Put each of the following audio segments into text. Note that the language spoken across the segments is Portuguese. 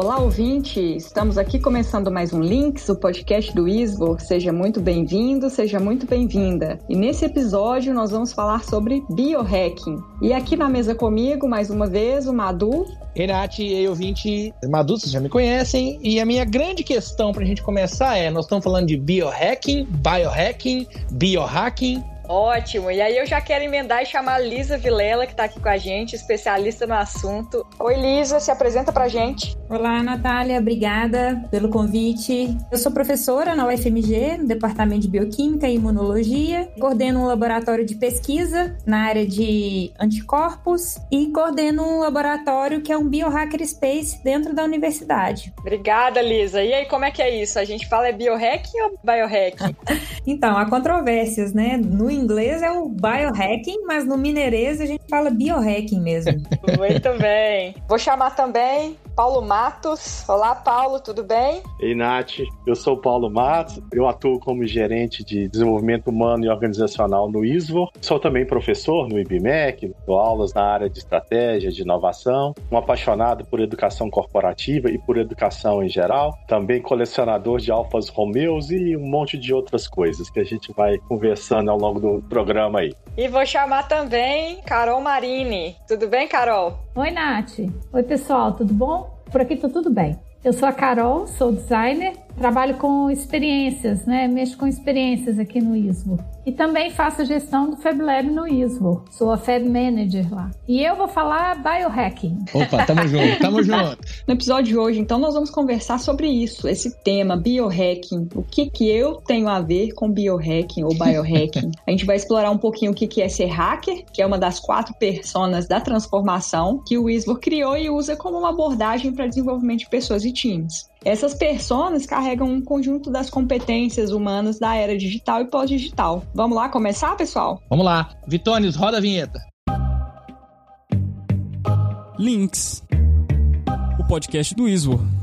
Olá, ouvinte! Estamos aqui começando mais um Links, o podcast do ISBOR. Seja muito bem-vindo, seja muito bem-vinda. E nesse episódio nós vamos falar sobre biohacking. E aqui na mesa comigo, mais uma vez, o Madu. Ei, Nath, ei, ouvinte. Madu, vocês já me conhecem. E a minha grande questão pra gente começar é: nós estamos falando de biohacking, biohacking, biohacking. Ótimo. E aí eu já quero emendar e chamar a Lisa Vilela, que está aqui com a gente, especialista no assunto. Oi, Lisa, se apresenta pra gente. Olá, Natália, obrigada pelo convite. Eu sou professora na UFMG, no Departamento de Bioquímica e Imunologia. Coordeno um laboratório de pesquisa na área de anticorpos e coordeno um laboratório que é um biohacker space dentro da universidade. Obrigada, Lisa. E aí, como é que é isso? A gente fala é biohacking ou biohacking? então, há controvérsias, né? No inglês é o biohacking, mas no mineirês a gente fala biohacking mesmo. Muito bem. Vou chamar também Paulo Matos. Olá, Paulo, tudo bem? Ei, Nath. Eu sou o Paulo Matos. Eu atuo como gerente de desenvolvimento humano e organizacional no ISVO. Sou também professor no IBMEC, dou aulas na área de estratégia, de inovação. Um apaixonado por educação corporativa e por educação em geral. Também colecionador de Alfas Romeos e um monte de outras coisas que a gente vai conversando ao longo do programa aí. E vou chamar também Carol Marini. Tudo bem, Carol? Oi, Nath. Oi, pessoal, tudo bom? Por aqui tá tudo bem. Eu sou a Carol, sou designer, trabalho com experiências, né? Mexo com experiências aqui no ISVO. E também faço a gestão do FabLab no ISVO. Sou a Fab Manager lá. E eu vou falar biohacking. Opa, tamo junto, tamo junto. No episódio de hoje, então, nós vamos conversar sobre isso, esse tema, biohacking. O que que eu tenho a ver com biohacking ou biohacking? a gente vai explorar um pouquinho o que que é ser hacker, que é uma das quatro personas da transformação que o ISVO criou e usa como uma abordagem para desenvolvimento de pessoas e times. Essas personas carregam um conjunto das competências humanas da era digital e pós-digital. Vamos lá começar, pessoal? Vamos lá. Vitônios, roda a vinheta. Links, o podcast do ISO.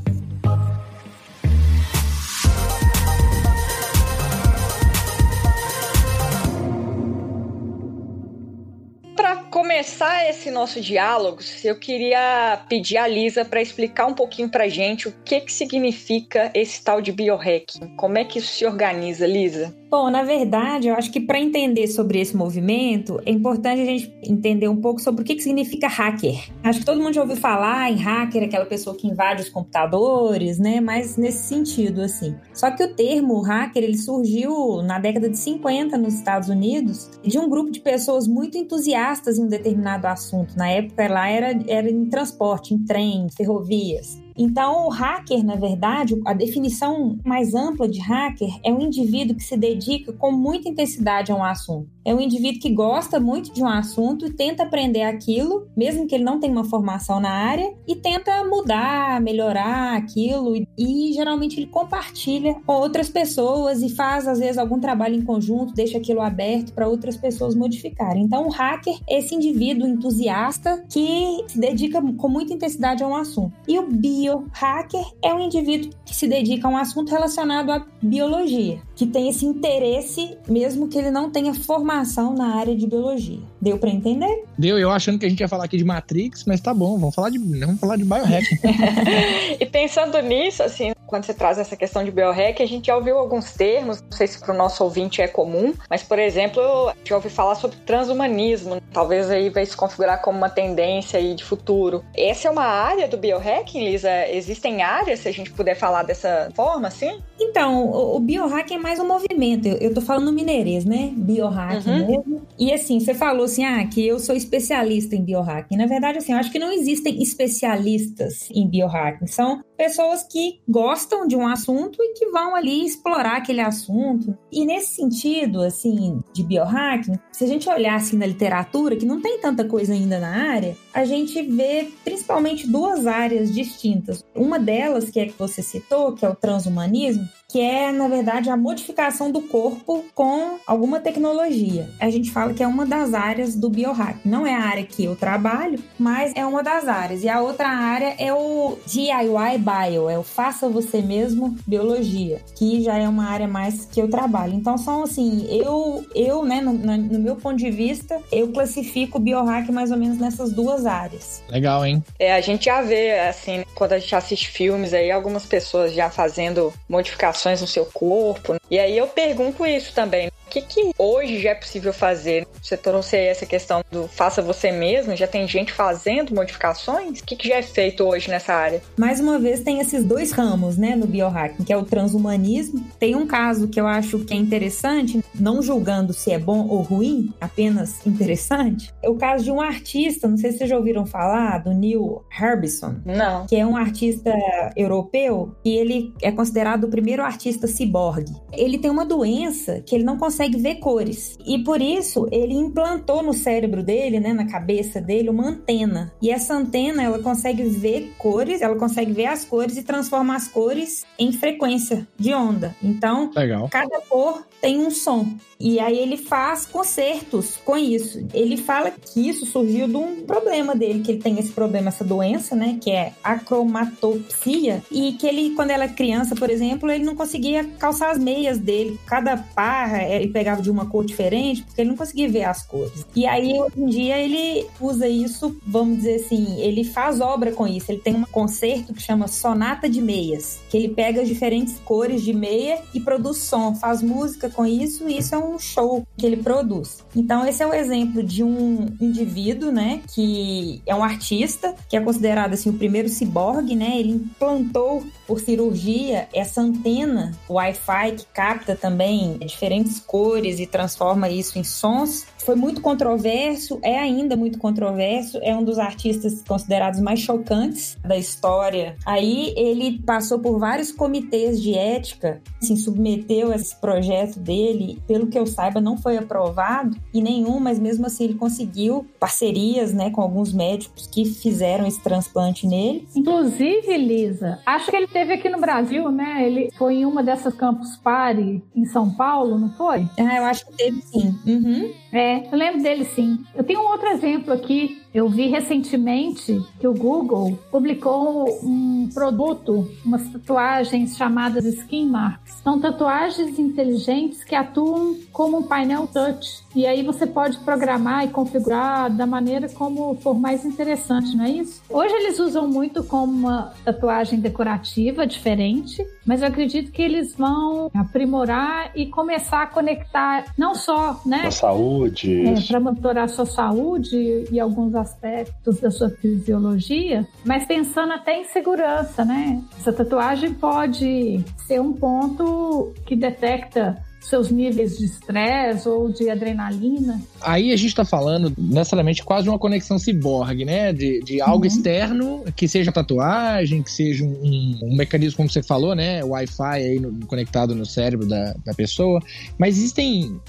Começar esse nosso diálogo, eu queria pedir a Lisa para explicar um pouquinho para gente o que, que significa esse tal de biohacking. Como é que isso se organiza, Lisa? Bom, na verdade, eu acho que para entender sobre esse movimento, é importante a gente entender um pouco sobre o que, que significa hacker. Acho que todo mundo já ouviu falar em hacker, aquela pessoa que invade os computadores, né? Mas nesse sentido, assim. Só que o termo hacker, ele surgiu na década de 50 nos Estados Unidos, de um grupo de pessoas muito entusiastas em um determinado assunto. Na época, lá era, era em transporte, em trem, ferrovias. Então, o hacker, na verdade, a definição mais ampla de hacker é um indivíduo que se dedica com muita intensidade a um assunto. É um indivíduo que gosta muito de um assunto e tenta aprender aquilo, mesmo que ele não tenha uma formação na área, e tenta mudar, melhorar aquilo. E, geralmente ele compartilha com outras pessoas e faz, às vezes, algum trabalho em conjunto, deixa aquilo aberto para outras pessoas modificarem. Então, o hacker é esse indivíduo entusiasta que se dedica com muita intensidade a um assunto. E o bio biohacker é um indivíduo que se dedica a um assunto relacionado à biologia, que tem esse interesse, mesmo que ele não tenha formação na área de biologia. Deu para entender? Deu, eu achando que a gente ia falar aqui de Matrix, mas tá bom, vamos falar de, vamos falar de biohacking. e pensando nisso, assim, quando você traz essa questão de biohack, a gente já ouviu alguns termos, não sei se para o nosso ouvinte é comum, mas, por exemplo, a gente já ouviu falar sobre transhumanismo, talvez aí vai se configurar como uma tendência aí de futuro. Essa é uma área do biohacking, Lisa? Existem áreas, se a gente puder falar dessa forma, assim? Então, o, o biohacking é mais um movimento, eu, eu tô falando mineirês, né? Biohacking uhum. mesmo. E assim, você falou assim, ah, que eu sou especialista em biohacking. Na verdade, assim, eu acho que não existem especialistas em biohacking, são pessoas que gostam de um assunto e que vão ali explorar aquele assunto. E nesse sentido, assim, de biohacking, se a gente olhar assim na literatura, que não tem tanta coisa ainda na área, a gente vê principalmente duas áreas distintas. Uma delas, que é que você citou, que é o transhumanismo, que é, na verdade, a modificação do corpo com alguma tecnologia. A gente fala que é uma das áreas do biohack. Não é a área que eu trabalho, mas é uma das áreas. E a outra área é o DIY bio, é o faça você mesmo biologia, que já é uma área mais que eu trabalho. Então são assim, eu, eu né, no, no meu ponto de vista, eu classifico o biohack mais ou menos nessas duas áreas. Legal, hein? É, a gente já vê, assim, quando a gente assiste filmes aí, algumas pessoas já fazendo modificações no seu corpo. E aí eu pergunto isso também que, que hoje já é possível fazer? Você trouxe aí essa questão do faça você mesmo, já tem gente fazendo modificações? O que, que já é feito hoje nessa área? Mais uma vez, tem esses dois ramos, né, no biohacking, que é o transhumanismo. Tem um caso que eu acho que é interessante, não julgando se é bom ou ruim, apenas interessante. É o caso de um artista, não sei se vocês já ouviram falar, do Neil Harbison. Não. Que é um artista europeu e ele é considerado o primeiro artista ciborgue. Ele tem uma doença que ele não consegue consegue ver cores. E por isso ele implantou no cérebro dele, né, na cabeça dele, uma antena. E essa antena ela consegue ver cores, ela consegue ver as cores e transforma as cores em frequência de onda. Então, Legal. cada cor tem um som. E aí ele faz concertos com isso. Ele fala que isso surgiu de um problema dele, que ele tem esse problema, essa doença, né, que é acromatopsia, e que ele, quando era criança, por exemplo, ele não conseguia calçar as meias dele. Cada par ele pegava de uma cor diferente, porque ele não conseguia ver as cores. E aí, hoje em dia, ele usa isso, vamos dizer assim, ele faz obra com isso. Ele tem um concerto que chama Sonata de Meias, que ele pega as diferentes cores de meia e produz som, faz música com isso, e isso é um show que ele produz. Então, esse é o exemplo de um indivíduo, né, que é um artista, que é considerado assim o primeiro ciborgue, né? Ele implantou por cirurgia essa antena Wi-Fi que capta também diferentes cores e transforma isso em sons. Foi muito controverso, é ainda muito controverso, é um dos artistas considerados mais chocantes da história. Aí ele passou por vários comitês de ética, se submeteu a esse projeto dele, pelo que eu saiba não foi aprovado e nenhum, mas mesmo assim ele conseguiu parcerias, né, com alguns médicos que fizeram esse transplante nele. Inclusive, Lisa, acho que ele teve aqui no Brasil, né? Ele foi em uma dessas Campus Party em São Paulo, não foi? Ah, eu acho que teve sim. Uhum. É, eu lembro dele sim. Eu tenho um outro exemplo aqui eu vi recentemente que o Google publicou um produto, umas tatuagens chamadas Skin Marks. São tatuagens inteligentes que atuam como um painel touch. E aí você pode programar e configurar da maneira como for mais interessante, não é isso? Hoje eles usam muito como uma tatuagem decorativa diferente, mas eu acredito que eles vão aprimorar e começar a conectar não só, né? A saúde. É, para monitorar a sua saúde e alguns aspectos da sua fisiologia, mas pensando até em segurança, né? Essa tatuagem pode ser um ponto que detecta seus níveis de estresse ou de adrenalina. Aí a gente está falando necessariamente quase de uma conexão ciborgue, né? De, de algo uhum. externo, que seja tatuagem, que seja um, um, mecanismo, como você falou, né? Wi-Fi aí no, conectado no cérebro da, da pessoa. Mas existem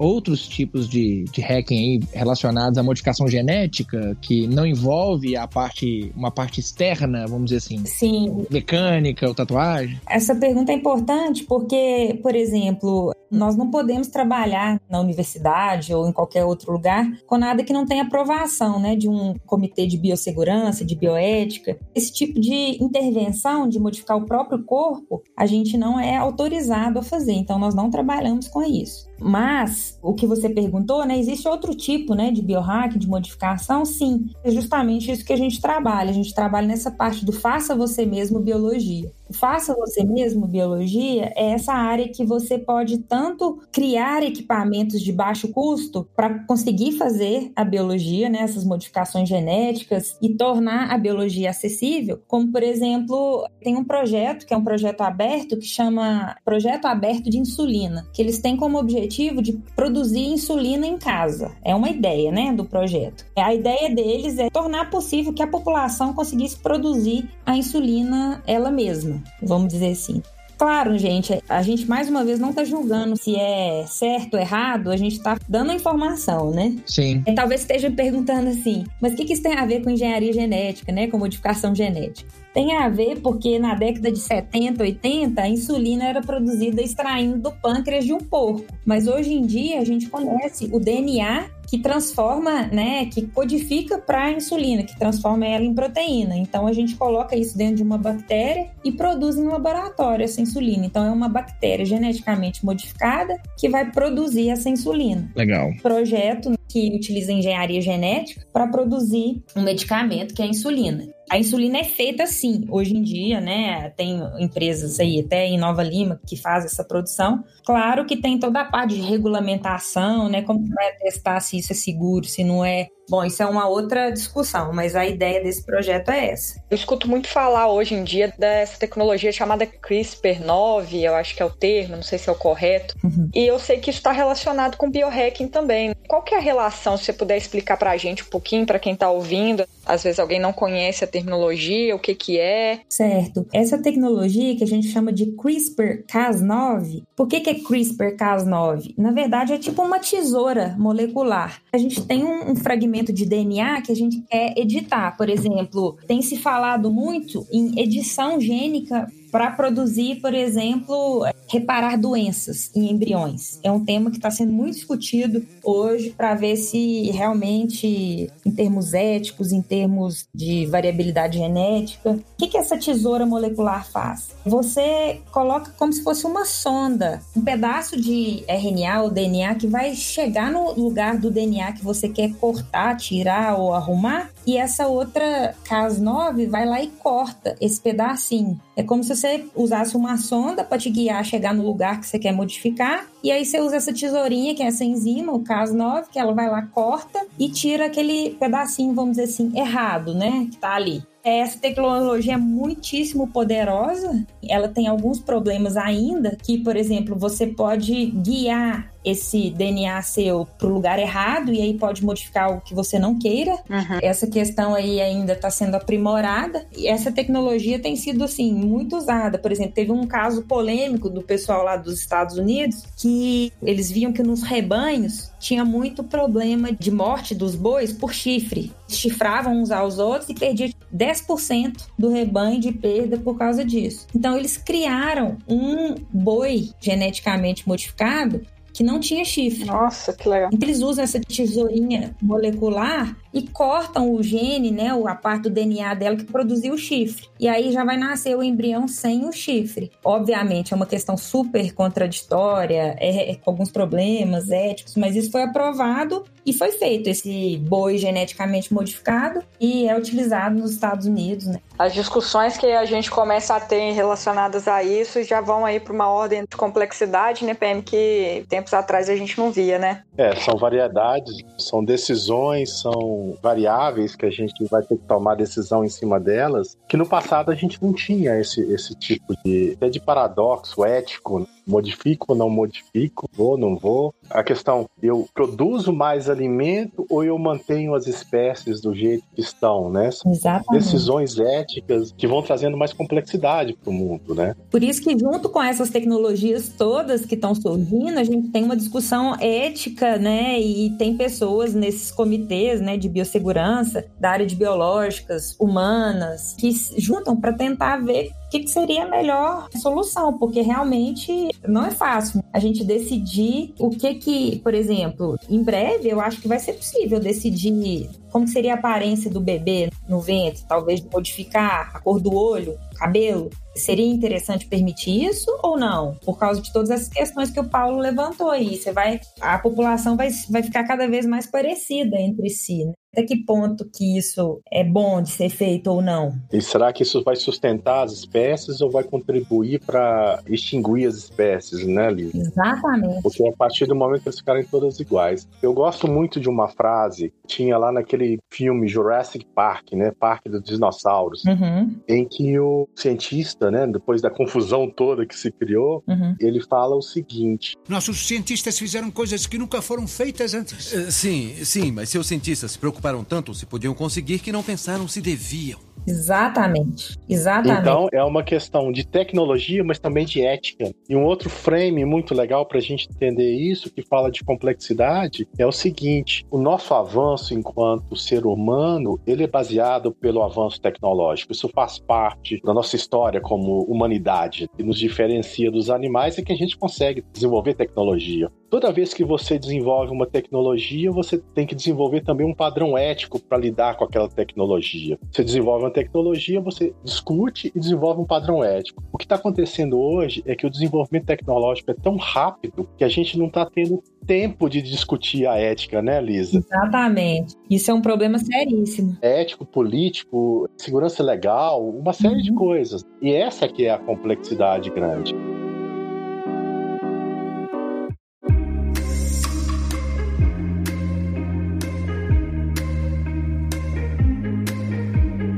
outros tipos de, de hacking relacionados à modificação genética que não envolve a parte uma parte externa, vamos dizer assim. Sim. Mecânica ou tatuagem? Essa pergunta é importante porque, por exemplo, nós não podemos trabalhar na universidade ou em qualquer outro lugar com nada que não tenha aprovação, né, de um comitê de biossegurança, de bioética. Esse tipo de intervenção de modificar o próprio corpo, a gente não é autorizado a fazer, então nós não trabalhamos com isso. Mas o que você perguntou, né? Existe outro tipo, né, de biohack, de modificação? Sim, é justamente isso que a gente trabalha. A gente trabalha nessa parte do faça você mesmo biologia. Faça você mesmo biologia é essa área que você pode tanto criar equipamentos de baixo custo para conseguir fazer a biologia, né, essas modificações genéticas e tornar a biologia acessível, como por exemplo, tem um projeto que é um projeto aberto que chama Projeto Aberto de Insulina, que eles têm como objetivo de produzir insulina em casa. É uma ideia, né, do projeto. A ideia deles é tornar possível que a população conseguisse produzir a insulina ela mesma vamos dizer assim. Claro, gente, a gente mais uma vez não está julgando se é certo ou errado, a gente está dando a informação, né? Sim. E talvez esteja perguntando assim, mas o que, que isso tem a ver com engenharia genética, né? Com modificação genética? Tem a ver porque na década de 70, 80, a insulina era produzida extraindo do pâncreas de um porco. Mas hoje em dia a gente conhece o DNA que transforma, né, que codifica para a insulina, que transforma ela em proteína. Então a gente coloca isso dentro de uma bactéria e produz em laboratório essa insulina. Então é uma bactéria geneticamente modificada que vai produzir essa insulina. Legal. Projeto que utiliza engenharia genética para produzir um medicamento que é a insulina. A insulina é feita assim, hoje em dia, né? Tem empresas aí, até em Nova Lima, que faz essa produção. Claro que tem toda a parte de regulamentação, né? Como vai testar se isso é seguro, se não é. Bom, isso é uma outra discussão, mas a ideia desse projeto é essa. Eu escuto muito falar hoje em dia dessa tecnologia chamada CRISPR-9, eu acho que é o termo, não sei se é o correto. Uhum. E eu sei que isso está relacionado com biohacking também. Qual que é a relação, se você puder explicar para a gente um pouquinho, para quem está ouvindo? Às vezes alguém não conhece a terminologia, o que que é? Certo. Essa tecnologia que a gente chama de CRISPR-Cas9, por que, que é CRISPR-Cas9? Na verdade, é tipo uma tesoura molecular. A gente tem um, um fragmento de DNA que a gente quer editar. Por exemplo, tem se falado muito em edição gênica para produzir, por exemplo, reparar doenças em embriões. É um tema que está sendo muito discutido hoje para ver se realmente, em termos éticos, em termos de variabilidade genética, o que, que essa tesoura molecular faz? Você coloca como se fosse uma sonda, um pedaço de RNA ou DNA que vai chegar no lugar do DNA que você quer cortar, tirar ou arrumar, e essa outra Cas9 vai lá e corta esse pedacinho. É como se você usasse uma sonda para te guiar a chegar no lugar que você quer modificar. E aí você usa essa tesourinha, que é essa enzima, o Cas9, que ela vai lá, corta e tira aquele pedacinho, vamos dizer assim, errado, né? Que tá ali. Essa tecnologia é muitíssimo poderosa. Ela tem alguns problemas ainda, que, por exemplo, você pode guiar esse DNA seu para o lugar errado e aí pode modificar o que você não queira. Uhum. Essa questão aí ainda está sendo aprimorada e essa tecnologia tem sido assim muito usada. Por exemplo, teve um caso polêmico do pessoal lá dos Estados Unidos que eles viam que nos rebanhos tinha muito problema de morte dos bois por chifre. Chifravam uns aos outros e perdia 10% do rebanho de perda por causa disso. Então eles criaram um boi geneticamente modificado que não tinha chifre. Nossa, que legal. Então eles usam essa tesourinha molecular e cortam o gene, né, a parte do DNA dela que produziu o chifre. E aí já vai nascer o embrião sem o chifre. Obviamente é uma questão super contraditória, é, é, com alguns problemas éticos, mas isso foi aprovado e foi feito esse boi geneticamente modificado e é utilizado nos Estados Unidos, né? As discussões que a gente começa a ter relacionadas a isso já vão aí para uma ordem de complexidade, né, PM, que tempos atrás a gente não via, né? É, são variedades, são decisões, são variáveis que a gente vai ter que tomar decisão em cima delas, que no passado a gente não tinha esse, esse tipo de, até de paradoxo ético, modifico ou não modifico, vou, não vou. A questão, eu produzo mais alimento ou eu mantenho as espécies do jeito que estão, né? São Exatamente. decisões éticas que vão trazendo mais complexidade para o mundo, né? Por isso que junto com essas tecnologias todas que estão surgindo, a gente tem uma discussão ética, né? E tem pessoas nesses comitês, né, de biossegurança, da área de biológicas, humanas, que juntam para tentar ver que, que seria a melhor solução, porque realmente não é fácil a gente decidir o que que, por exemplo, em breve eu acho que vai ser possível decidir como seria a aparência do bebê no ventre, talvez modificar a cor do olho, cabelo. Seria interessante permitir isso ou não? Por causa de todas essas questões que o Paulo levantou aí. Você vai, a população vai, vai ficar cada vez mais parecida entre si. Né? Até que ponto que isso é bom de ser feito ou não? E será que isso vai sustentar as espécies ou vai contribuir para extinguir as espécies, né, Liz? Exatamente. Porque a partir do momento que eles ficarem todas iguais. Eu gosto muito de uma frase que tinha lá naquele filme Jurassic Park, né, Parque dos Dinossauros, uhum. em que o cientista, né, depois da confusão toda que se criou, uhum. ele fala o seguinte: Nossos cientistas fizeram coisas que nunca foram feitas antes. Uh, sim, sim, mas seus cientistas se preocuparam tanto se podiam conseguir que não pensaram se deviam. Exatamente. Exatamente. Então, é uma questão de tecnologia, mas também de ética. E um outro frame muito legal para a gente entender isso, que fala de complexidade, é o seguinte: o nosso avanço enquanto ser humano, ele é baseado pelo avanço tecnológico. Isso faz parte da nossa história como humanidade. E nos diferencia dos animais é que a gente consegue desenvolver tecnologia. Toda vez que você desenvolve uma tecnologia, você tem que desenvolver também um padrão ético para lidar com aquela tecnologia. Você desenvolve uma tecnologia, você discute e desenvolve um padrão ético. O que está acontecendo hoje é que o desenvolvimento tecnológico é tão rápido que a gente não está tendo tempo de discutir a ética, né, Lisa? Exatamente. Isso é um problema seríssimo. Ético, político, segurança legal, uma série uhum. de coisas. E essa que é a complexidade grande.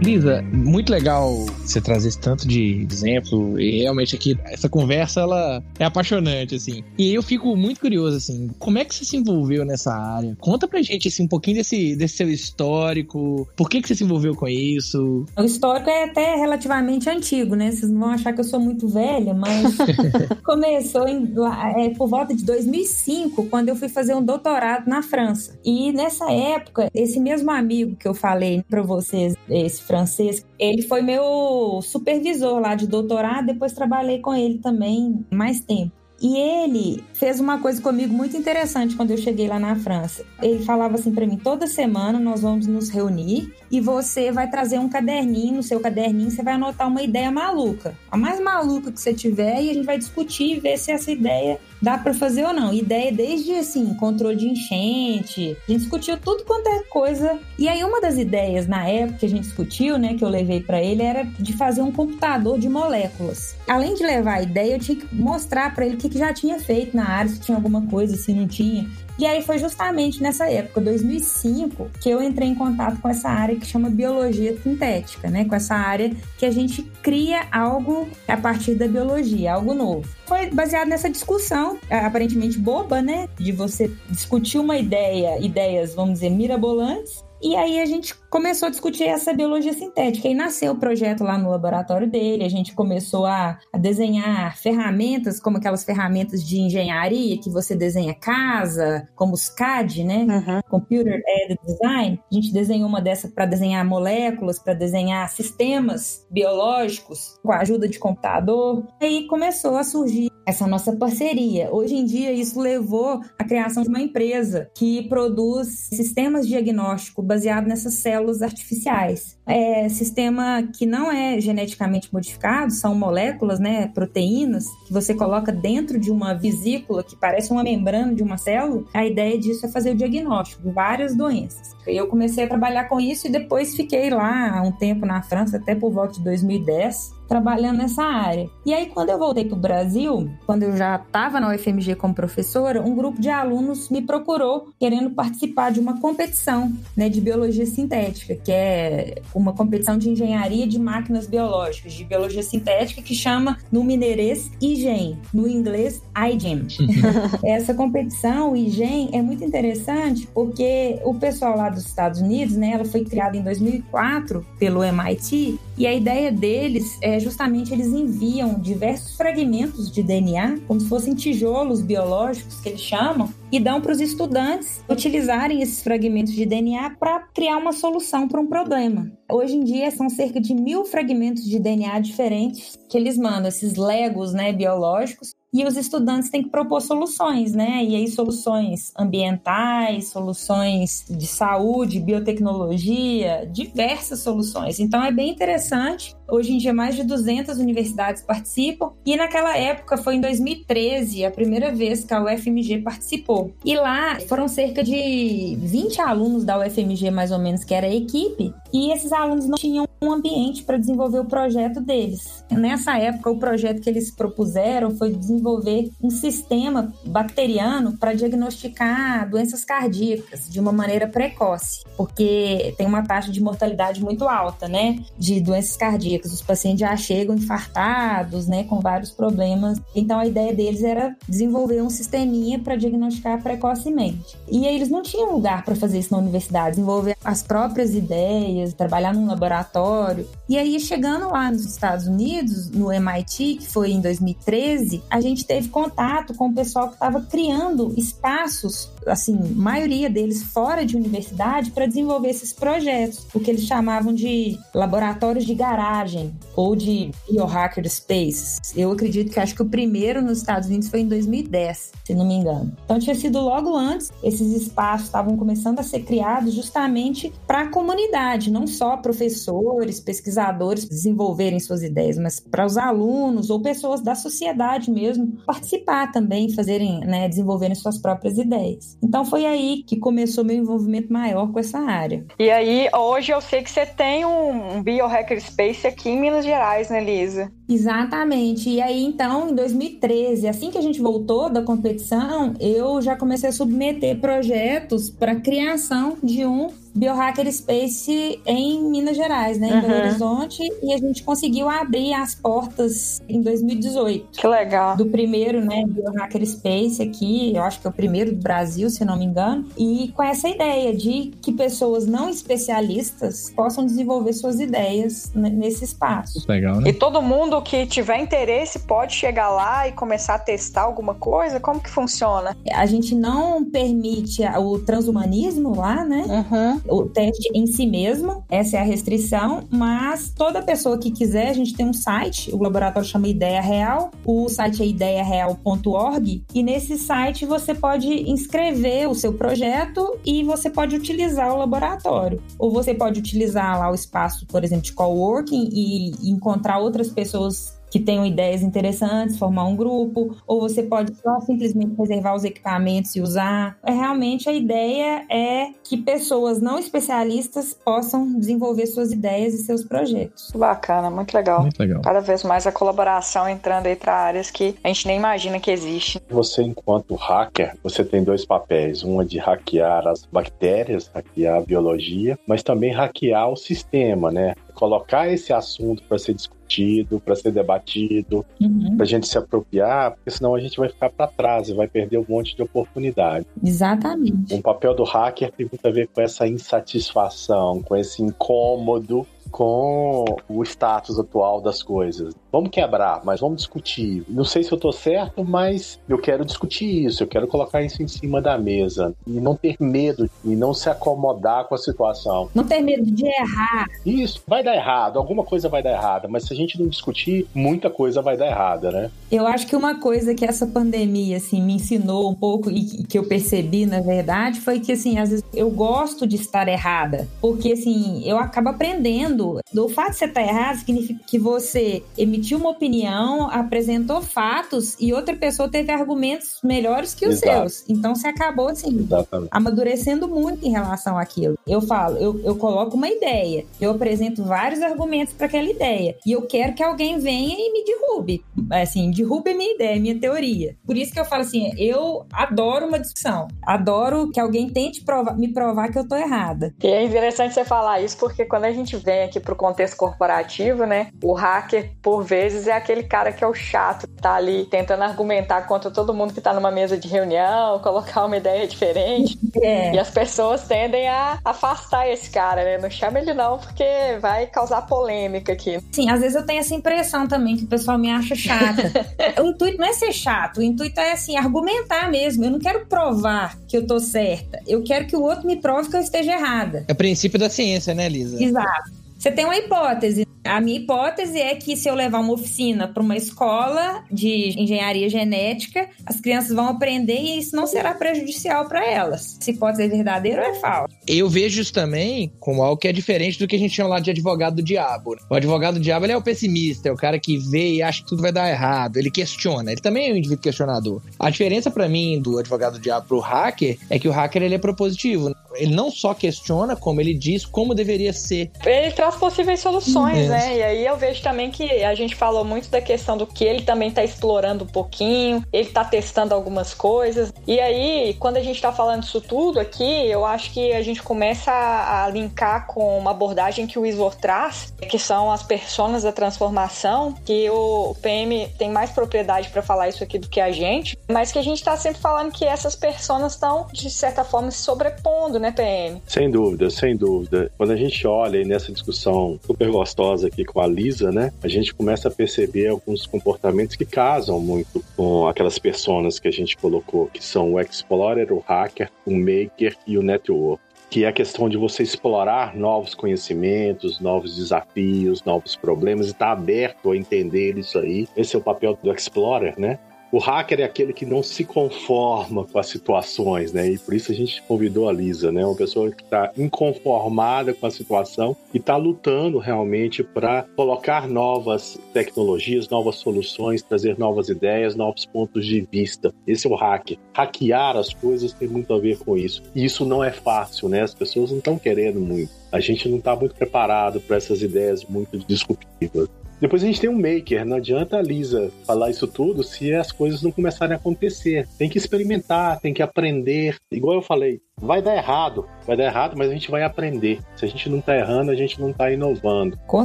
Lisa, muito legal você trazer esse tanto de exemplo e realmente aqui essa conversa ela é apaixonante assim. E eu fico muito curioso assim, como é que você se envolveu nessa área? Conta pra gente assim um pouquinho desse, desse seu histórico, por que que você se envolveu com isso? O histórico é até relativamente antigo, né? Vocês não vão achar que eu sou muito velha, mas começou em, é, por volta de 2005, quando eu fui fazer um doutorado na França. E nessa época, esse mesmo amigo que eu falei para vocês, esse francês. Ele foi meu supervisor lá de doutorado, depois trabalhei com ele também mais tempo. E ele fez uma coisa comigo muito interessante quando eu cheguei lá na França. Ele falava assim para mim: toda semana nós vamos nos reunir e você vai trazer um caderninho. No seu caderninho você vai anotar uma ideia maluca, a mais maluca que você tiver, e gente vai discutir e ver se essa ideia dá para fazer ou não. Ideia desde assim, controle de enchente. A gente discutiu tudo quanto é coisa. E aí uma das ideias na época que a gente discutiu, né, que eu levei para ele era de fazer um computador de moléculas. Além de levar a ideia, eu tinha que mostrar para ele o que, que já tinha feito na área, se tinha alguma coisa, se não tinha. E aí foi justamente nessa época, 2005, que eu entrei em contato com essa área que chama biologia sintética, né? Com essa área que a gente cria algo a partir da biologia, algo novo. Foi baseado nessa discussão, aparentemente boba, né? De você discutir uma ideia, ideias, vamos dizer, mirabolantes, e aí a gente começou a discutir essa biologia sintética. E nasceu o projeto lá no laboratório dele. A gente começou a, a desenhar ferramentas, como aquelas ferramentas de engenharia que você desenha casa, como os CAD, né? Uhum. Computer Aided Design. A gente desenhou uma dessa para desenhar moléculas, para desenhar sistemas biológicos com a ajuda de computador. Aí começou a surgir essa nossa parceria. Hoje em dia, isso levou à criação de uma empresa que produz sistemas diagnósticos baseado nessas células artificiais. É sistema que não é geneticamente modificado, são moléculas, né, proteínas, que você coloca dentro de uma vesícula que parece uma membrana de uma célula. A ideia disso é fazer o diagnóstico de várias doenças. Eu comecei a trabalhar com isso e depois fiquei lá um tempo na França, até por volta de 2010 trabalhando nessa área. E aí, quando eu voltei para o Brasil, quando eu já estava na UFMG como professora, um grupo de alunos me procurou querendo participar de uma competição né, de biologia sintética, que é uma competição de engenharia de máquinas biológicas, de biologia sintética, que chama no mineirês IGEM, no inglês IGEM. Essa competição, o IGEM, é muito interessante porque o pessoal lá dos Estados Unidos, né, ela foi criada em 2004 pelo MIT, e a ideia deles é justamente eles enviam diversos fragmentos de DNA, como se fossem tijolos biológicos que eles chamam, e dão para os estudantes utilizarem esses fragmentos de DNA para criar uma solução para um problema. Hoje em dia são cerca de mil fragmentos de DNA diferentes que eles mandam, esses legos né, biológicos, e os estudantes têm que propor soluções, né? E aí soluções ambientais, soluções de saúde, biotecnologia, diversas soluções. Então é bem interessante. Hoje em dia mais de 200 universidades participam e naquela época foi em 2013 a primeira vez que a UFMG participou. E lá foram cerca de 20 alunos da UFMG mais ou menos que era a equipe e esses alunos não tinham um ambiente para desenvolver o projeto deles. Nessa época o projeto que eles propuseram foi desenvolver um sistema bacteriano para diagnosticar doenças cardíacas de uma maneira precoce, porque tem uma taxa de mortalidade muito alta, né, de doenças cardíacas. Os pacientes já chegam infartados, né, com vários problemas. Então a ideia deles era desenvolver um sisteminha para diagnosticar precocemente. E eles não tinham lugar para fazer isso na universidade, desenvolver as próprias ideias, trabalhar num laboratório. E aí chegando lá nos Estados Unidos, no MIT, que foi em 2013, a gente teve contato com o pessoal que estava criando espaços assim, maioria deles fora de universidade para desenvolver esses projetos, o que eles chamavam de laboratórios de garagem ou de biohacker spaces. Eu acredito que acho que o primeiro nos Estados Unidos foi em 2010, se não me engano. Então tinha sido logo antes, esses espaços estavam começando a ser criados justamente para a comunidade, não só professores, pesquisadores desenvolverem suas ideias, mas para os alunos ou pessoas da sociedade mesmo participar também, fazerem, né, desenvolverem suas próprias ideias. Então foi aí que começou meu envolvimento maior com essa área. E aí, hoje eu sei que você tem um, um Biohacker Space aqui em Minas Gerais, né, Lisa? Exatamente. E aí, então, em 2013, assim que a gente voltou da competição, eu já comecei a submeter projetos para criação de um Biohacker Space em Minas Gerais, né, em uhum. Belo Horizonte, e a gente conseguiu abrir as portas em 2018. Que legal. Do primeiro, né, Biohacker Space aqui, eu acho que é o primeiro do Brasil, se não me engano, e com essa ideia de que pessoas não especialistas possam desenvolver suas ideias nesse espaço. Legal, né? E todo mundo que tiver interesse pode chegar lá e começar a testar alguma coisa? Como que funciona? A gente não permite o transhumanismo lá, né? Uhum. O teste em si mesmo, essa é a restrição, mas toda pessoa que quiser, a gente tem um site, o laboratório chama Ideia Real, o site é ideiareal.org, e nesse site você pode inscrever o seu projeto e você pode utilizar o laboratório. Ou você pode utilizar lá o espaço, por exemplo, de coworking e encontrar outras pessoas que tenham ideias interessantes, formar um grupo, ou você pode só simplesmente reservar os equipamentos e usar. É, realmente a ideia é que pessoas não especialistas possam desenvolver suas ideias e seus projetos. Bacana, muito legal. Muito legal. Cada vez mais a colaboração entrando aí para áreas que a gente nem imagina que existe. Você, enquanto hacker, você tem dois papéis. Um é de hackear as bactérias, hackear a biologia, mas também hackear o sistema, né? Colocar esse assunto para ser discutido discutido, para ser debatido, uhum. para a gente se apropriar, porque senão a gente vai ficar para trás e vai perder um monte de oportunidade. Exatamente. O papel do hacker tem muito a ver com essa insatisfação, com esse incômodo com o status atual das coisas. Vamos quebrar, mas vamos discutir. Não sei se eu tô certo, mas eu quero discutir isso, eu quero colocar isso em cima da mesa. E não ter medo, e não se acomodar com a situação. Não ter medo de errar. Isso, vai dar errado, alguma coisa vai dar errada, mas se a gente não discutir, muita coisa vai dar errada, né? Eu acho que uma coisa que essa pandemia, assim, me ensinou um pouco e que eu percebi, na verdade, foi que, assim, às vezes eu gosto de estar errada, porque, assim, eu acabo aprendendo. O fato de você estar errado significa que você emitiu uma opinião, apresentou fatos e outra pessoa teve argumentos melhores que os Exato. seus. Então você acabou assim, Exatamente. amadurecendo muito em relação àquilo. Eu falo, eu, eu coloco uma ideia, eu apresento vários argumentos para aquela ideia e eu quero que alguém venha e me derrube. Assim, derrube a minha ideia, a minha teoria. Por isso que eu falo assim, eu adoro uma discussão, adoro que alguém tente provar, me provar que eu tô errada. E é interessante você falar isso porque quando a gente vem aqui pro contexto corporativo, né? O hacker, por vezes, é aquele cara que é o chato, que tá ali tentando argumentar contra todo mundo que tá numa mesa de reunião, colocar uma ideia diferente. É. E as pessoas tendem a afastar esse cara, né? Não chama ele não, porque vai causar polêmica aqui. Sim, às vezes eu tenho essa impressão também, que o pessoal me acha chata. o intuito não é ser chato, o intuito é, assim, argumentar mesmo. Eu não quero provar que eu tô certa. Eu quero que o outro me prove que eu esteja errada. É o princípio da ciência, né, Lisa? Exato. Você tem uma hipótese. A minha hipótese é que se eu levar uma oficina para uma escola de engenharia genética, as crianças vão aprender e isso não será prejudicial para elas. Se hipótese é verdadeira ou é falsa. Eu vejo isso também como algo que é diferente do que a gente chama lá de advogado do diabo. O advogado do diabo ele é o pessimista, é o cara que vê e acha que tudo vai dar errado. Ele questiona. Ele também é um indivíduo questionador. A diferença para mim do advogado do diabo pro hacker é que o hacker ele é propositivo. Ele não só questiona, como ele diz como deveria ser. Ele traz possíveis soluções, né? E aí eu vejo também que a gente falou muito da questão do que ele também tá explorando um pouquinho, ele tá testando algumas coisas. E aí, quando a gente tá falando isso tudo aqui, eu acho que a gente começa a, a linkar com uma abordagem que o Isvor traz, que são as personas da transformação, que o PM tem mais propriedade para falar isso aqui do que a gente, mas que a gente tá sempre falando que essas personas estão, de certa forma, se sobrepondo né, TN? Sem dúvida, sem dúvida. Quando a gente olha nessa discussão super gostosa aqui com a Lisa, né, a gente começa a perceber alguns comportamentos que casam muito com aquelas personas que a gente colocou, que são o explorer, o hacker, o maker e o network que é a questão de você explorar novos conhecimentos, novos desafios, novos problemas e estar tá aberto a entender isso aí. Esse é o papel do Explorer, né? O hacker é aquele que não se conforma com as situações, né? E por isso a gente convidou a Lisa, né? Uma pessoa que está inconformada com a situação e está lutando realmente para colocar novas tecnologias, novas soluções, trazer novas ideias, novos pontos de vista. Esse é o hacker. Hackear as coisas tem muito a ver com isso. E isso não é fácil, né? As pessoas não estão querendo muito. A gente não está muito preparado para essas ideias muito disruptivas. Depois a gente tem um maker. Não adianta a Lisa falar isso tudo se as coisas não começarem a acontecer. Tem que experimentar, tem que aprender. Igual eu falei, vai dar errado, vai dar errado, mas a gente vai aprender. Se a gente não está errando, a gente não está inovando. Com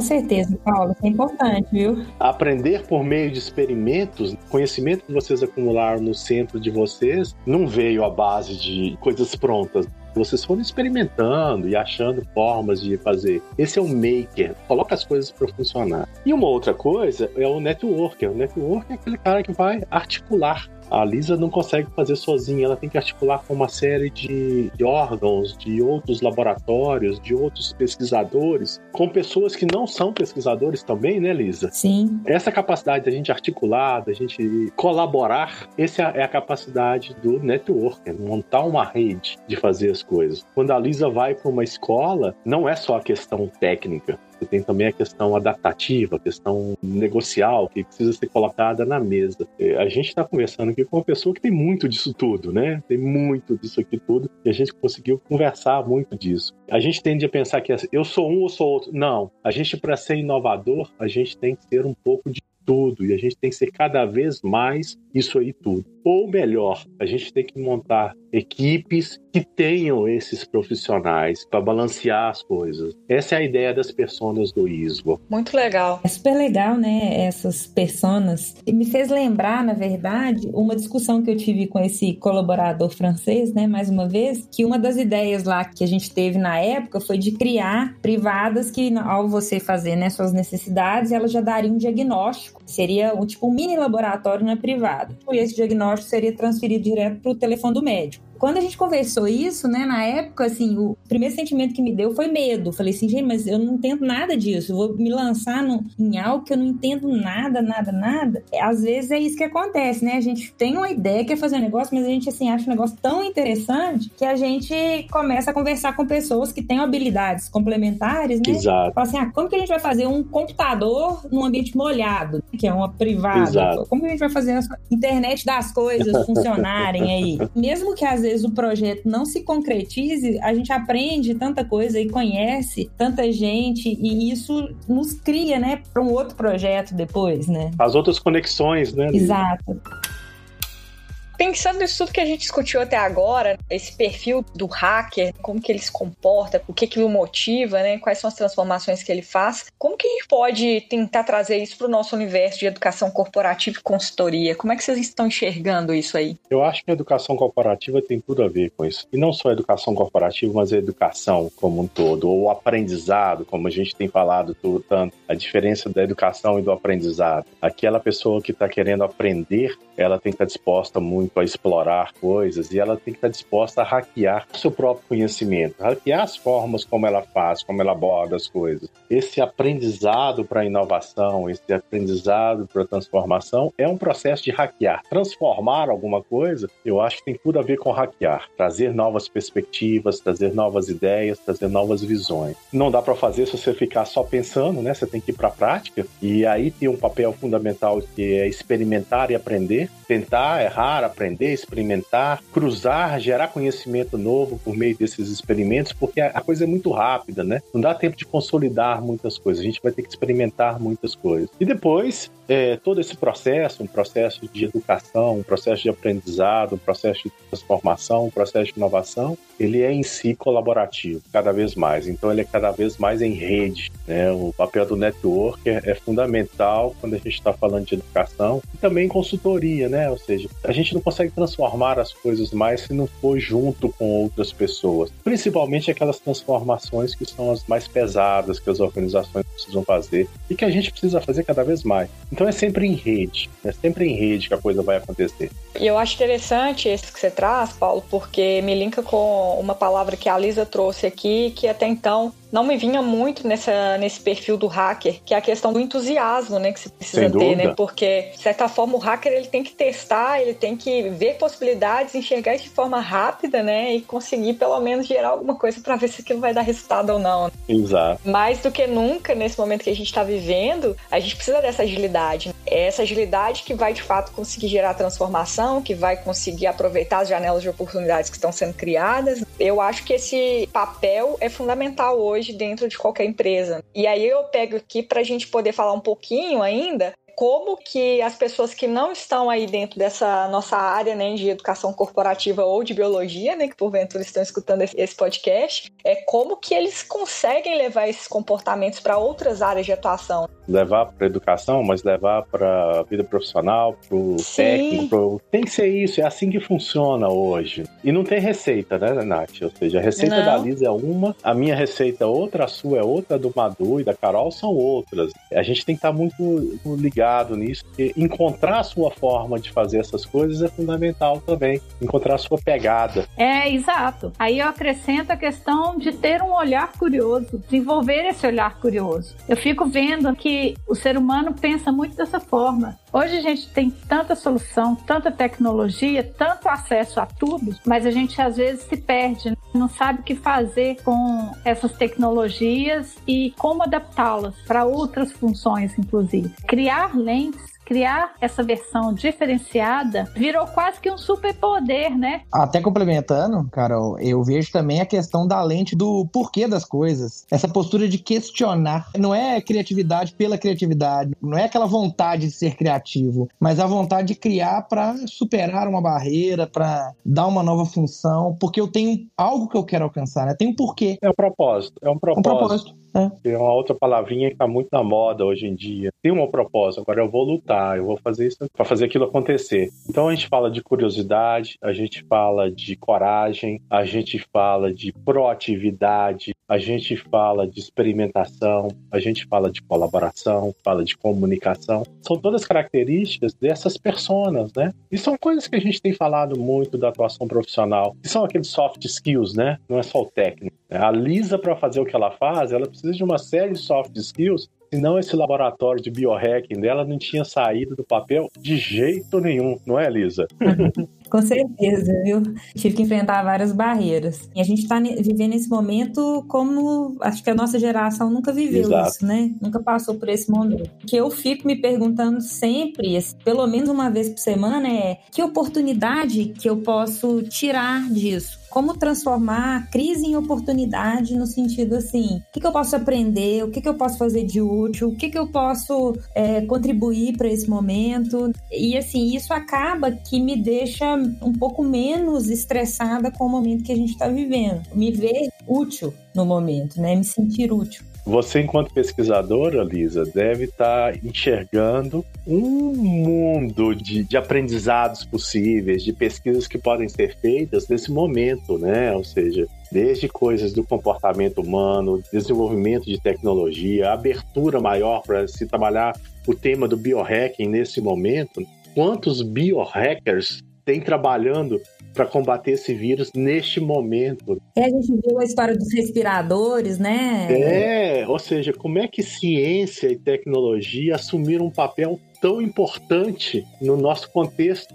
certeza, Paulo, isso é importante, viu? Aprender por meio de experimentos, conhecimento que vocês acumularam no centro de vocês, não veio à base de coisas prontas. Vocês foram experimentando e achando formas de fazer. Esse é o maker, coloca as coisas para funcionar. E uma outra coisa é o networker. O networker é aquele cara que vai articular a Lisa não consegue fazer sozinha, ela tem que articular com uma série de, de, órgãos, de outros laboratórios, de outros pesquisadores, com pessoas que não são pesquisadores também, né, Lisa? Sim. Essa capacidade da gente articular, da gente colaborar, essa é a capacidade do networker, montar uma rede de fazer as coisas. Quando a Lisa vai para uma escola, não é só a questão técnica, você tem também a questão adaptativa, a questão negocial, que precisa ser colocada na mesa. É, a gente está conversando aqui com uma pessoa que tem muito disso tudo, né? Tem muito disso aqui tudo, e a gente conseguiu conversar muito disso. A gente tende a pensar que eu sou um ou sou outro. Não. A gente, para ser inovador, a gente tem que ter um pouco de tudo e a gente tem que ser cada vez mais isso aí tudo. Ou melhor, a gente tem que montar equipes que tenham esses profissionais para balancear as coisas. Essa é a ideia das personas do ISWO. Muito legal. É super legal, né? Essas personas. E me fez lembrar, na verdade, uma discussão que eu tive com esse colaborador francês, né? Mais uma vez, que uma das ideias lá que a gente teve na época foi de criar privadas que, ao você fazer né, suas necessidades, elas já dariam um diagnóstico. Seria um, tipo um mini laboratório na privada. E esse diagnóstico seria transferido direto para o telefone do médico. Quando a gente conversou isso, né, na época, assim, o primeiro sentimento que me deu foi medo. Falei assim, gente, mas eu não entendo nada disso. Eu vou me lançar no, em algo que eu não entendo nada, nada, nada. Às vezes é isso que acontece, né? A gente tem uma ideia, quer fazer um negócio, mas a gente, assim, acha um negócio tão interessante que a gente começa a conversar com pessoas que têm habilidades complementares, né? Exato. Fala assim, ah, como que a gente vai fazer um computador num ambiente molhado, que é uma privada? Exato. Como que a gente vai fazer a internet das coisas funcionarem aí? Mesmo que às vezes o projeto não se concretize, a gente aprende tanta coisa e conhece tanta gente e isso nos cria, né, para um outro projeto depois, né? As outras conexões, né? Exato. Pensando nisso tudo que a gente discutiu até agora, esse perfil do hacker, como que ele se comporta, o que que o motiva, né? Quais são as transformações que ele faz? Como que a gente pode tentar trazer isso para o nosso universo de educação corporativa e consultoria? Como é que vocês estão enxergando isso aí? Eu acho que a educação corporativa tem tudo a ver com isso. E não só a educação corporativa, mas a educação como um todo, ou o aprendizado, como a gente tem falado tanto, a diferença da educação e do aprendizado. Aquela pessoa que está querendo aprender, ela tem que estar disposta muito a explorar coisas e ela tem que estar disposta a hackear seu próprio conhecimento, hackear as formas como ela faz, como ela aborda as coisas. Esse aprendizado para inovação, esse aprendizado para transformação é um processo de hackear. Transformar alguma coisa, eu acho que tem tudo a ver com hackear, trazer novas perspectivas, trazer novas ideias, trazer novas visões. Não dá para fazer se você ficar só pensando, né? Você tem que ir para a prática e aí tem um papel fundamental que é experimentar e aprender, tentar, errar, aprender, experimentar, cruzar, gerar conhecimento novo por meio desses experimentos, porque a coisa é muito rápida, né? Não dá tempo de consolidar muitas coisas, a gente vai ter que experimentar muitas coisas. E depois, é, todo esse processo, um processo de educação, um processo de aprendizado, um processo de transformação, um processo de inovação, ele é em si colaborativo, cada vez mais. Então, ele é cada vez mais em rede. Né? O papel do network é, é fundamental quando a gente está falando de educação e também consultoria né? Ou seja, a gente não consegue transformar as coisas mais se não for junto com outras pessoas. Principalmente aquelas transformações que são as mais pesadas que as organizações precisam fazer e que a gente precisa fazer cada vez mais. Então é sempre em rede, é sempre em rede que a coisa vai acontecer. E eu acho interessante esse que você traz, Paulo, porque me linka com uma palavra que a Lisa trouxe aqui, que até então não me vinha muito nessa, nesse perfil do hacker, que é a questão do entusiasmo, né, que se precisa ter, né? Porque, de certa forma, o hacker ele tem que testar, ele tem que ver possibilidades, enxergar isso de forma rápida, né, e conseguir pelo menos gerar alguma coisa para ver se aquilo vai dar resultado ou não. Exato. Mais do que nunca, nesse momento que a gente está vivendo, a gente precisa dessa agilidade. É essa agilidade que vai, de fato, conseguir gerar transformação, que vai conseguir aproveitar as janelas de oportunidades que estão sendo criadas. Eu acho que esse papel é fundamental hoje hoje dentro de qualquer empresa. E aí eu pego aqui para a gente poder falar um pouquinho ainda como que as pessoas que não estão aí dentro dessa nossa área né, de educação corporativa ou de biologia, né, que porventura estão escutando esse podcast, é como que eles conseguem levar esses comportamentos para outras áreas de atuação. Levar para a educação, mas levar para a vida profissional, para o técnico. Pro... Tem que ser isso, é assim que funciona hoje. E não tem receita, né, Nath? Ou seja, a receita não. da Lisa é uma, a minha receita é outra, a sua é outra, a do Madu e da Carol são outras. A gente tem que estar muito ligado ligado nisso, porque encontrar a sua forma de fazer essas coisas é fundamental também. Encontrar a sua pegada. É, exato. Aí eu acrescento a questão de ter um olhar curioso, desenvolver esse olhar curioso. Eu fico vendo que o ser humano pensa muito dessa forma. Hoje a gente tem tanta solução, tanta tecnologia, tanto acesso a tudo, mas a gente às vezes se perde, não sabe o que fazer com essas tecnologias e como adaptá-las para outras funções, inclusive. Criar lentes criar essa versão diferenciada virou quase que um superpoder, né? Até complementando, Carol, eu vejo também a questão da lente do porquê das coisas. Essa postura de questionar. Não é criatividade pela criatividade, não é aquela vontade de ser criativo, mas a vontade de criar para superar uma barreira, para dar uma nova função, porque eu tenho algo que eu quero alcançar, né? Tem um porquê. É um propósito, é um propósito. Um propósito. É. uma outra palavrinha que está muito na moda hoje em dia. Tem uma proposta, agora eu vou lutar, eu vou fazer isso para fazer aquilo acontecer. Então a gente fala de curiosidade, a gente fala de coragem, a gente fala de proatividade, a gente fala de experimentação, a gente fala de colaboração, fala de comunicação. São todas características dessas personas, né? E são coisas que a gente tem falado muito da atuação profissional, que são aqueles soft skills, né? Não é só o técnico. A Lisa, para fazer o que ela faz, ela precisa de uma série de soft skills Senão esse laboratório de biohacking dela não tinha saído do papel de jeito nenhum, não é, Lisa? Com certeza, viu? Tive que enfrentar várias barreiras. E a gente está vivendo esse momento como acho que a nossa geração nunca viveu Exato. isso, né? Nunca passou por esse momento. O que eu fico me perguntando sempre, pelo menos uma vez por semana, é que oportunidade que eu posso tirar disso? Como transformar a crise em oportunidade no sentido assim, o que, que eu posso aprender, o que, que eu posso fazer de útil, o que, que eu posso é, contribuir para esse momento. E assim, isso acaba que me deixa um pouco menos estressada com o momento que a gente está vivendo. Me ver útil no momento, né? Me sentir útil. Você, enquanto pesquisadora, Lisa, deve estar tá enxergando um mundo de, de, aprendizados possíveis, de pesquisas que podem ser feitas nesse momento, né? Ou seja, desde coisas do comportamento humano, desenvolvimento de tecnologia, abertura maior para se trabalhar o tema do biohacking nesse momento. Quantos biohackers tem trabalhando para combater esse vírus neste momento. É, a gente viu a história dos respiradores, né? É, ou seja, como é que ciência e tecnologia assumiram um papel tão importante no nosso contexto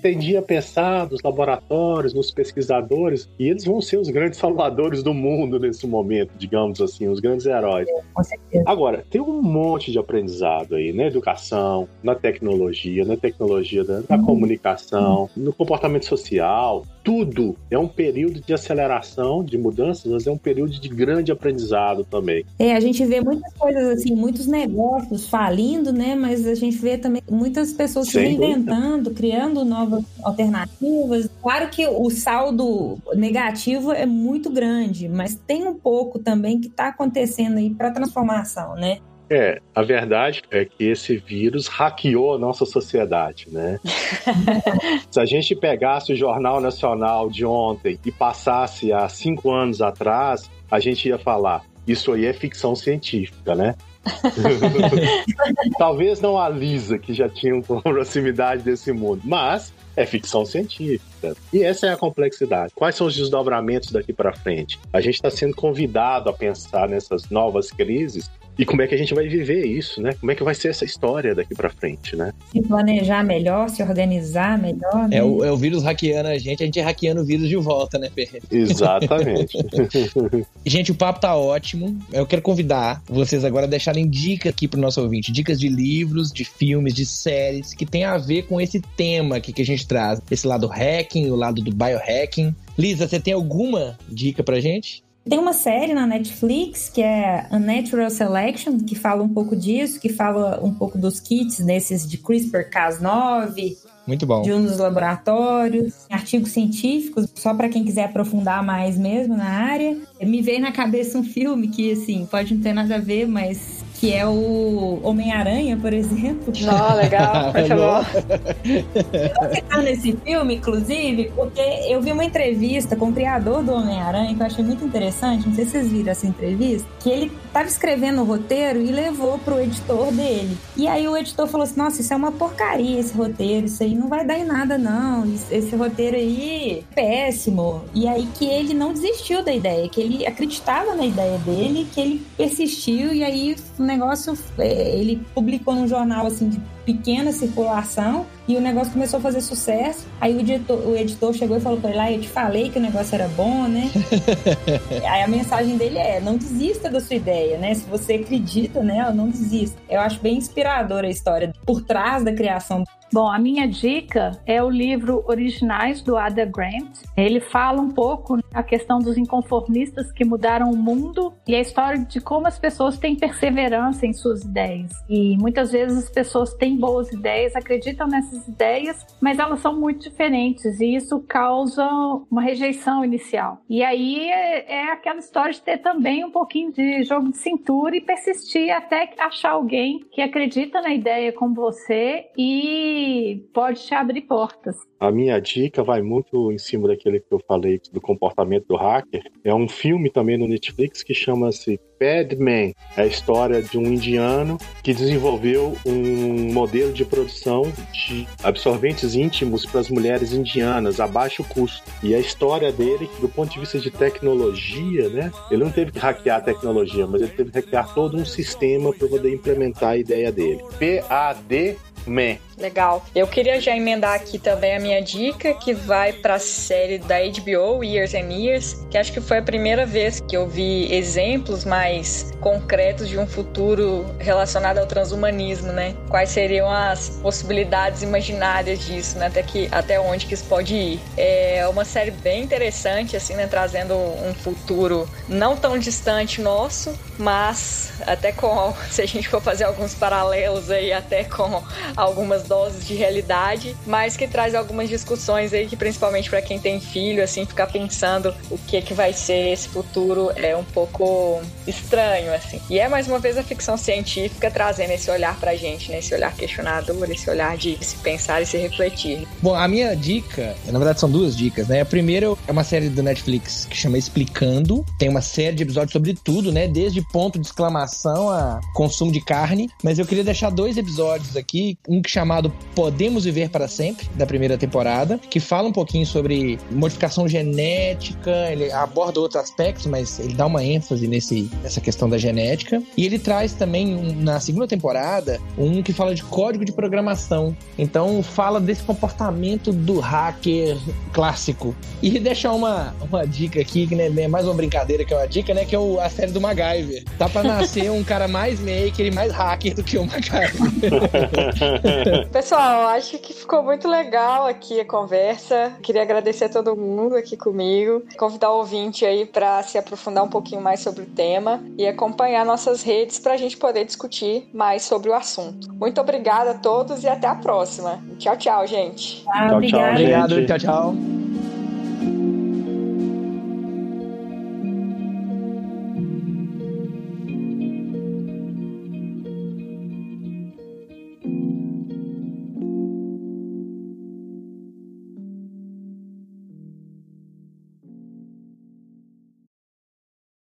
Tendia a pensar nos laboratórios, nos pesquisadores, e eles vão ser os grandes salvadores do mundo nesse momento, digamos assim, os grandes heróis. Com certeza. Agora, tem um monte de aprendizado aí na educação, na tecnologia, na tecnologia da, da uhum. comunicação, no comportamento social, tudo é um período de aceleração, de mudanças, mas é um período de grande aprendizado também. É, a gente vê muitas coisas assim, muitos negócios falindo, né? Mas a gente vê também muitas pessoas se reinventando, criando novas alternativas. Claro que o saldo negativo é muito grande, mas tem um pouco também que está acontecendo aí para transformação, né? É, a verdade é que esse vírus hackeou a nossa sociedade, né? Se a gente pegasse o Jornal Nacional de ontem e passasse há cinco anos atrás, a gente ia falar: isso aí é ficção científica, né? Talvez não a Lisa, que já tinha uma proximidade desse mundo, mas é ficção científica. E essa é a complexidade. Quais são os desdobramentos daqui para frente? A gente está sendo convidado a pensar nessas novas crises e como é que a gente vai viver isso, né? Como é que vai ser essa história daqui para frente, né? Se planejar melhor, se organizar melhor. Né? É, o, é o vírus hackeando a gente, a gente hackeando o vírus de volta, né, Ferreira? Exatamente. gente, o papo tá ótimo. Eu quero convidar vocês agora a deixarem dicas aqui pro nosso ouvinte. Dicas de livros, de filmes, de séries que tem a ver com esse tema aqui que a gente traz. Esse lado hacking, o lado do biohacking. Lisa, você tem alguma dica pra gente? Tem uma série na Netflix que é Unnatural Selection, que fala um pouco disso, que fala um pouco dos kits desses de CRISPR-Cas9, muito bom. De um dos laboratórios, artigos científicos, só para quem quiser aprofundar mais mesmo na área. Me veio na cabeça um filme que, assim, pode não ter nada a ver, mas que é o Homem-Aranha, por exemplo. Oh, legal, muito bom. Eu tô nesse filme, inclusive, porque eu vi uma entrevista com o criador do Homem-Aranha, que eu achei muito interessante, não sei se vocês viram essa entrevista, que ele estava escrevendo o roteiro e levou pro editor dele. E aí o editor falou assim, nossa, isso é uma porcaria esse roteiro, isso aí não vai dar em nada não, esse roteiro aí é péssimo. E aí que ele não desistiu da ideia, que ele acreditava na ideia dele, que ele persistiu e aí o negócio, é, ele publicou num jornal assim pequena circulação e o negócio começou a fazer sucesso. Aí o editor, o editor chegou e falou pra ele: ah, eu te falei que o negócio era bom, né? Aí a mensagem dele é: não desista da sua ideia, né? Se você acredita nela, não desista. Eu acho bem inspiradora a história por trás da criação Bom, a minha dica é o livro Originais do Ada Grant. Ele fala um pouco a questão dos inconformistas que mudaram o mundo e a história de como as pessoas têm perseverança em suas ideias. E muitas vezes as pessoas têm boas ideias, acreditam nessas ideias, mas elas são muito diferentes e isso causa uma rejeição inicial. E aí é, é aquela história de ter também um pouquinho de jogo de cintura e persistir até achar alguém que acredita na ideia como você e pode te abrir portas. A minha dica vai muito em cima daquele que eu falei do comportamento do hacker. É um filme também no Netflix que chama-se Bad Man. É a história de um indiano que desenvolveu um modelo de produção de absorventes íntimos para as mulheres indianas a baixo custo. E a história dele, do ponto de vista de tecnologia, né? Ele não teve que hackear a tecnologia, mas ele teve que hackear todo um sistema para poder implementar a ideia dele. P-A-D Man. Legal. Eu queria já emendar aqui também a minha dica, que vai para a série da HBO, Years and Years, que acho que foi a primeira vez que eu vi exemplos mais concretos de um futuro relacionado ao transhumanismo, né? Quais seriam as possibilidades imaginárias disso, né? Até, que, até onde que isso pode ir. É uma série bem interessante, assim, né? Trazendo um futuro não tão distante nosso, mas até com, se a gente for fazer alguns paralelos aí, até com algumas doses de realidade, mas que traz algumas discussões aí que principalmente para quem tem filho, assim, ficar pensando o que que vai ser esse futuro é um pouco estranho, assim. E é mais uma vez a ficção científica trazendo esse olhar pra gente, né? Esse olhar questionador, esse olhar de se pensar e se refletir. Bom, a minha dica, na verdade são duas dicas, né? A primeira é uma série do Netflix que chama Explicando. Tem uma série de episódios sobre tudo, né? Desde ponto de exclamação a consumo de carne. Mas eu queria deixar dois episódios aqui, um que chama chamado Podemos Viver para Sempre, da primeira temporada, que fala um pouquinho sobre modificação genética, ele aborda outros aspectos, mas ele dá uma ênfase nesse, nessa questão da genética. E ele traz também, na segunda temporada, um que fala de código de programação. Então, fala desse comportamento do hacker clássico. E deixa uma, uma dica aqui, que né, é mais uma brincadeira que é uma dica, né? Que é o, a série do MacGyver. Tá pra nascer um cara mais maker e mais hacker do que o MacGyver. Pessoal, acho que ficou muito legal aqui a conversa. Queria agradecer a todo mundo aqui comigo, convidar o ouvinte aí para se aprofundar um pouquinho mais sobre o tema e acompanhar nossas redes para a gente poder discutir mais sobre o assunto. Muito obrigada a todos e até a próxima. Tchau, tchau, gente. Ah, tchau, tchau, obrigado. Tchau, tchau.